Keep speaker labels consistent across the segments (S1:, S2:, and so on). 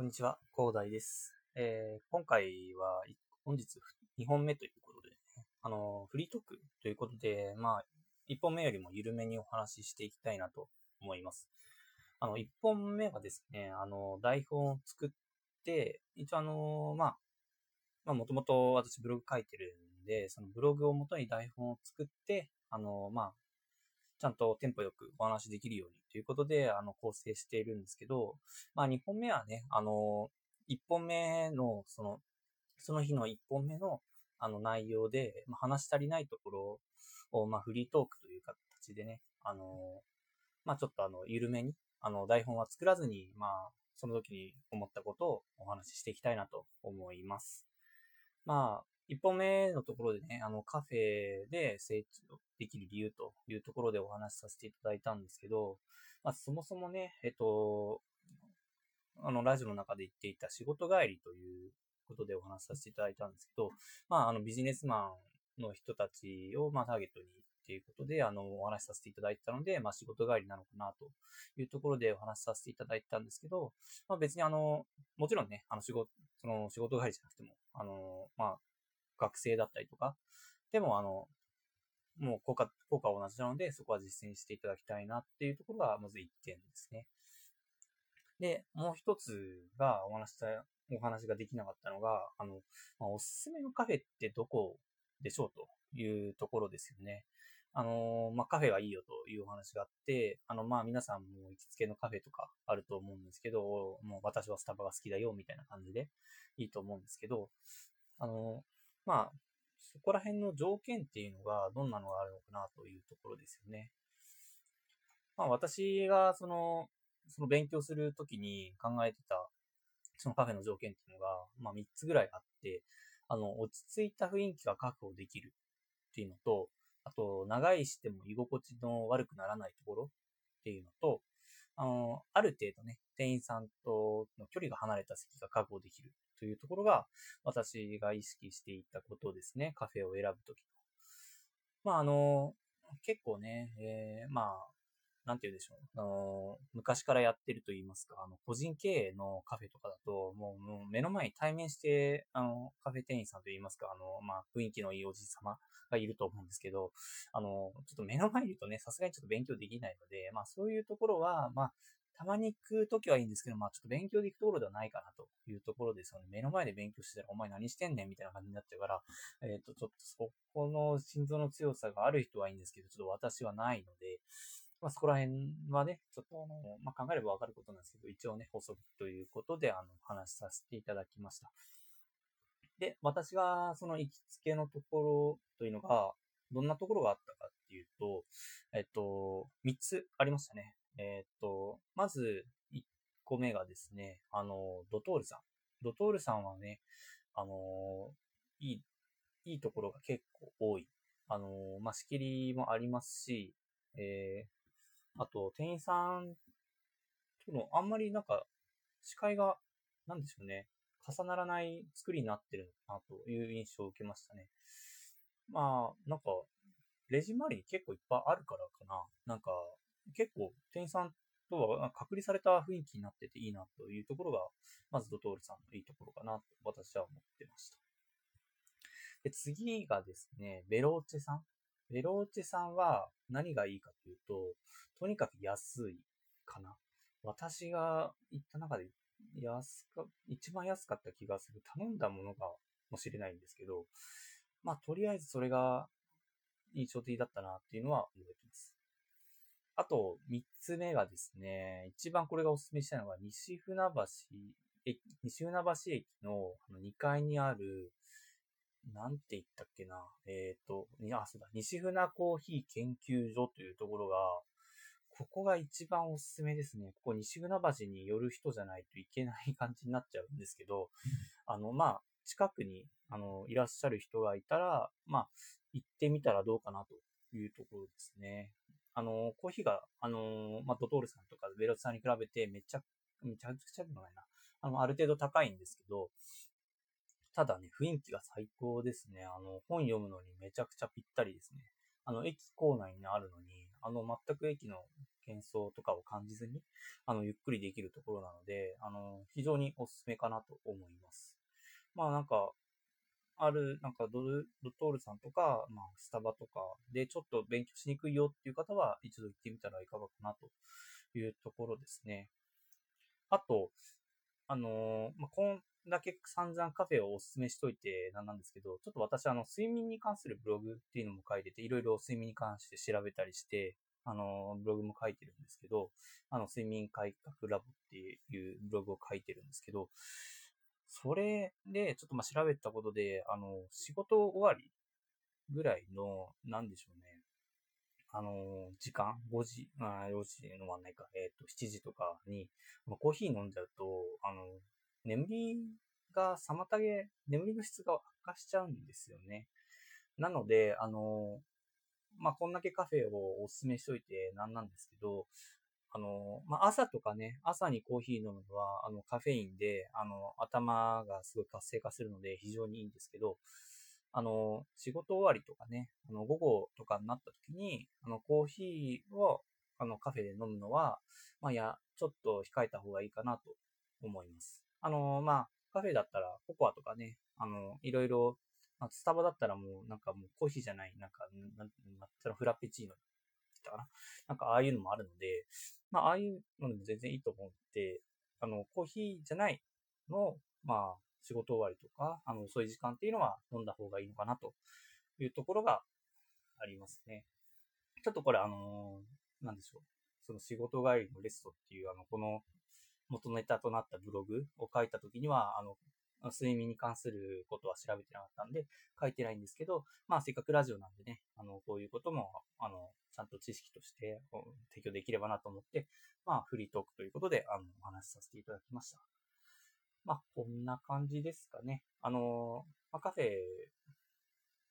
S1: こんにちは、広大です。えー今回は、本日2本目ということで、ね、あの、フリートークということで、まあ、1本目よりも緩めにお話ししていきたいなと思います。あの、1本目はですね、あの、台本を作って、一応あの、まあ、まあ、もともと私ブログ書いてるんで、そのブログを元に台本を作って、あの、まあ、ちゃんとテンポよくお話しできるようにということで、あの、構成しているんですけど、まあ、2本目はね、あの、1本目の、その、その日の1本目の、あの、内容で、まあ、話し足りないところを、まあ、フリートークという形でね、あの、まあ、ちょっとあの、緩めに、あの、台本は作らずに、まあ、その時に思ったことをお話ししていきたいなと思います。まあ、一本目のところでね、あの、カフェで成長できる理由というところでお話しさせていただいたんですけど、まあ、そもそもね、えっと、あの、ラジオの中で言っていた仕事帰りということでお話しさせていただいたんですけど、まあ、あの、ビジネスマンの人たちを、ま、ターゲットにっていうことで、あの、お話しさせていただいたので、まあ、仕事帰りなのかなというところでお話しさせていただいたんですけど、まあ、別にあの、もちろんね、あの、仕事、その、仕事帰りじゃなくても、あの、まあ、学生だったりとか、でも、あの、もう効果、効果は同じなので、そこは実践していただきたいなっていうところが、まず1点ですね。で、もう一つがお話した、お話ができなかったのが、あの、まあ、おすすめのカフェってどこでしょうというところですよね。あの、まあ、カフェがいいよというお話があって、あの、まあ、皆さんも行きつけのカフェとかあると思うんですけど、もう私はスタバが好きだよみたいな感じでいいと思うんですけど、あの、まあ、そこら辺の条件っていうのがどんなのがあるのかなというところですよね。まあ、私がその、その勉強するときに考えてた、そのカフェの条件っていうのが、まあ3つぐらいあって、あの、落ち着いた雰囲気が確保できるっていうのと、あと、長いしても居心地の悪くならないところっていうのと、あの、ある程度ね、店員さんとの距離が離れた席が確保できるというところが、私が意識していたことですね。カフェを選ぶとき。まあ、あの、結構ね、えー、まあ、なんて言うでしょう。あの、昔からやってると言いますか、あの、個人経営のカフェとかだと、もう、もう目の前に対面して、あの、カフェ店員さんと言いますか、あの、まあ、雰囲気のいいおじい様がいると思うんですけど、あの、ちょっと目の前にいるとね、さすがにちょっと勉強できないので、まあ、そういうところは、まあ、たまに行くときはいいんですけど、まあちょっと勉強で行くところではないかなというところですよね。目の前で勉強してたら、お前何してんねんみたいな感じになっちゃうから、えっ、と、ちょっとそこの心臓の強さがある人はいいんですけど、ちょっと私はないので、まあそこら辺はね、ちょっとあの、まあ考えればわかることなんですけど、一応ね、補足ということで、あの、話させていただきました。で、私がその行きつけのところというのが、どんなところがあったかっていうと、えっと、3つありましたね。えっと、まず、1個目がですね、あの、ドトールさん。ドトールさんはね、あの、いい、いいところが結構多い。あの、まあ、仕切りもありますし、えー、あと、店員さんとの、あんまりなんか、視界が、なんでしょうね、重ならない作りになってるなという印象を受けましたね。まあ、なんか、レジ周りに結構いっぱいあるからかな。なんか、結構店員さんとは隔離された雰囲気になってていいなというところが、まずドトールさんのいいところかなと私は思ってました。で、次がですね、ベローチェさん。ベローチェさんは何がいいかというと、とにかく安いかな。私が行った中で安か、一番安かった気がする。頼んだものがもしれないんですけど、まあ、とりあえずそれが印象的だったなっていうのは覚えてます。あと、三つ目がですね、一番これがお勧めしたいのが、西船橋、西船橋駅の2階にある、なんて言ったっけな、えっ、ー、と、あ、そうだ、西船コーヒー研究所というところが、ここが一番おすすめですね。ここ西船橋に寄る人じゃないといけない感じになっちゃうんですけど、あの、まあ、近くに、あの、いらっしゃる人がいたら、まあ、行ってみたらどうかなというところですね。あの、コーヒーが、あの、まあ、ドトールさんとかベロツさんに比べてめちゃ、めちゃくちゃでもないな。あの、ある程度高いんですけど、ただね、雰囲気が最高ですね。あの、本読むのにめちゃくちゃぴったりですね。あの、駅構内にあるのに、あの、全く駅の喧騒とかを感じずに、あの、ゆっくりできるところなので、あの、非常におすすめかなと思います。まあなんか、ある、なんかドル、ドトールさんとか、まあ、スタバとかでちょっと勉強しにくいよっていう方は、一度行ってみたらいかがかなというところですね。あと、あのまあ、こんだけ散々カフェをお勧めしといてなんなんですけど、ちょっと私、あの、睡眠に関するブログっていうのも書いてて、いろいろ睡眠に関して調べたりして、あの、ブログも書いてるんですけど、あの、睡眠改革ラボっていうブログを書いてるんですけど、それで、ちょっとまあ調べたことで、あの、仕事終わりぐらいの、なんでしょうね。あの、時間 ?5 時、あ、4時飲まないか、えっ、ー、と、7時とかに、コーヒー飲んじゃうと、あの、眠りが妨げ、眠りの質が悪化しちゃうんですよね。なので、あの、まあ、こんだけカフェをお勧めしといてなんなんですけど、あの、まあ、朝とかね、朝にコーヒー飲むのは、あの、カフェインで、あの、頭がすごい活性化するので非常にいいんですけど、あの、仕事終わりとかね、あの、午後とかになった時に、あの、コーヒーを、あの、カフェで飲むのは、まあ、や、ちょっと控えた方がいいかなと思います。あの、まあ、カフェだったら、ココアとかね、あの、いろいろ、まあ、スタバだったらもう、なんかもうコーヒーじゃない、なんか、なん、フラペチーノったかな？なんかああいうのもあるので、まあああいうのでも全然いいと思って、あの、コーヒーじゃないの、まあ仕事終わりとか、あの、遅い時間っていうのは飲んだ方がいいのかなというところがありますね。ちょっとこれあのー、なんでしょう。その仕事帰りのレストっていう、あの、この元ネタとなったブログを書いたときには、あの、睡眠に関することは調べてなかったんで、書いてないんですけど、まあせっかくラジオなんでね、あの、こういうことも、あの、ちゃんと知識として提供できればなと思って、まあフリートークということで、あの、お話しさせていただきました。まあ、こんな感じですかね。あの、まあ、カフェ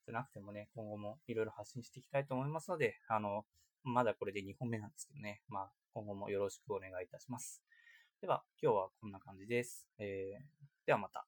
S1: じゃなくてもね、今後もいろいろ発信していきたいと思いますので、あの、まだこれで2本目なんですけどね、まあ、今後もよろしくお願いいたします。では、今日はこんな感じです。えー、ではまた。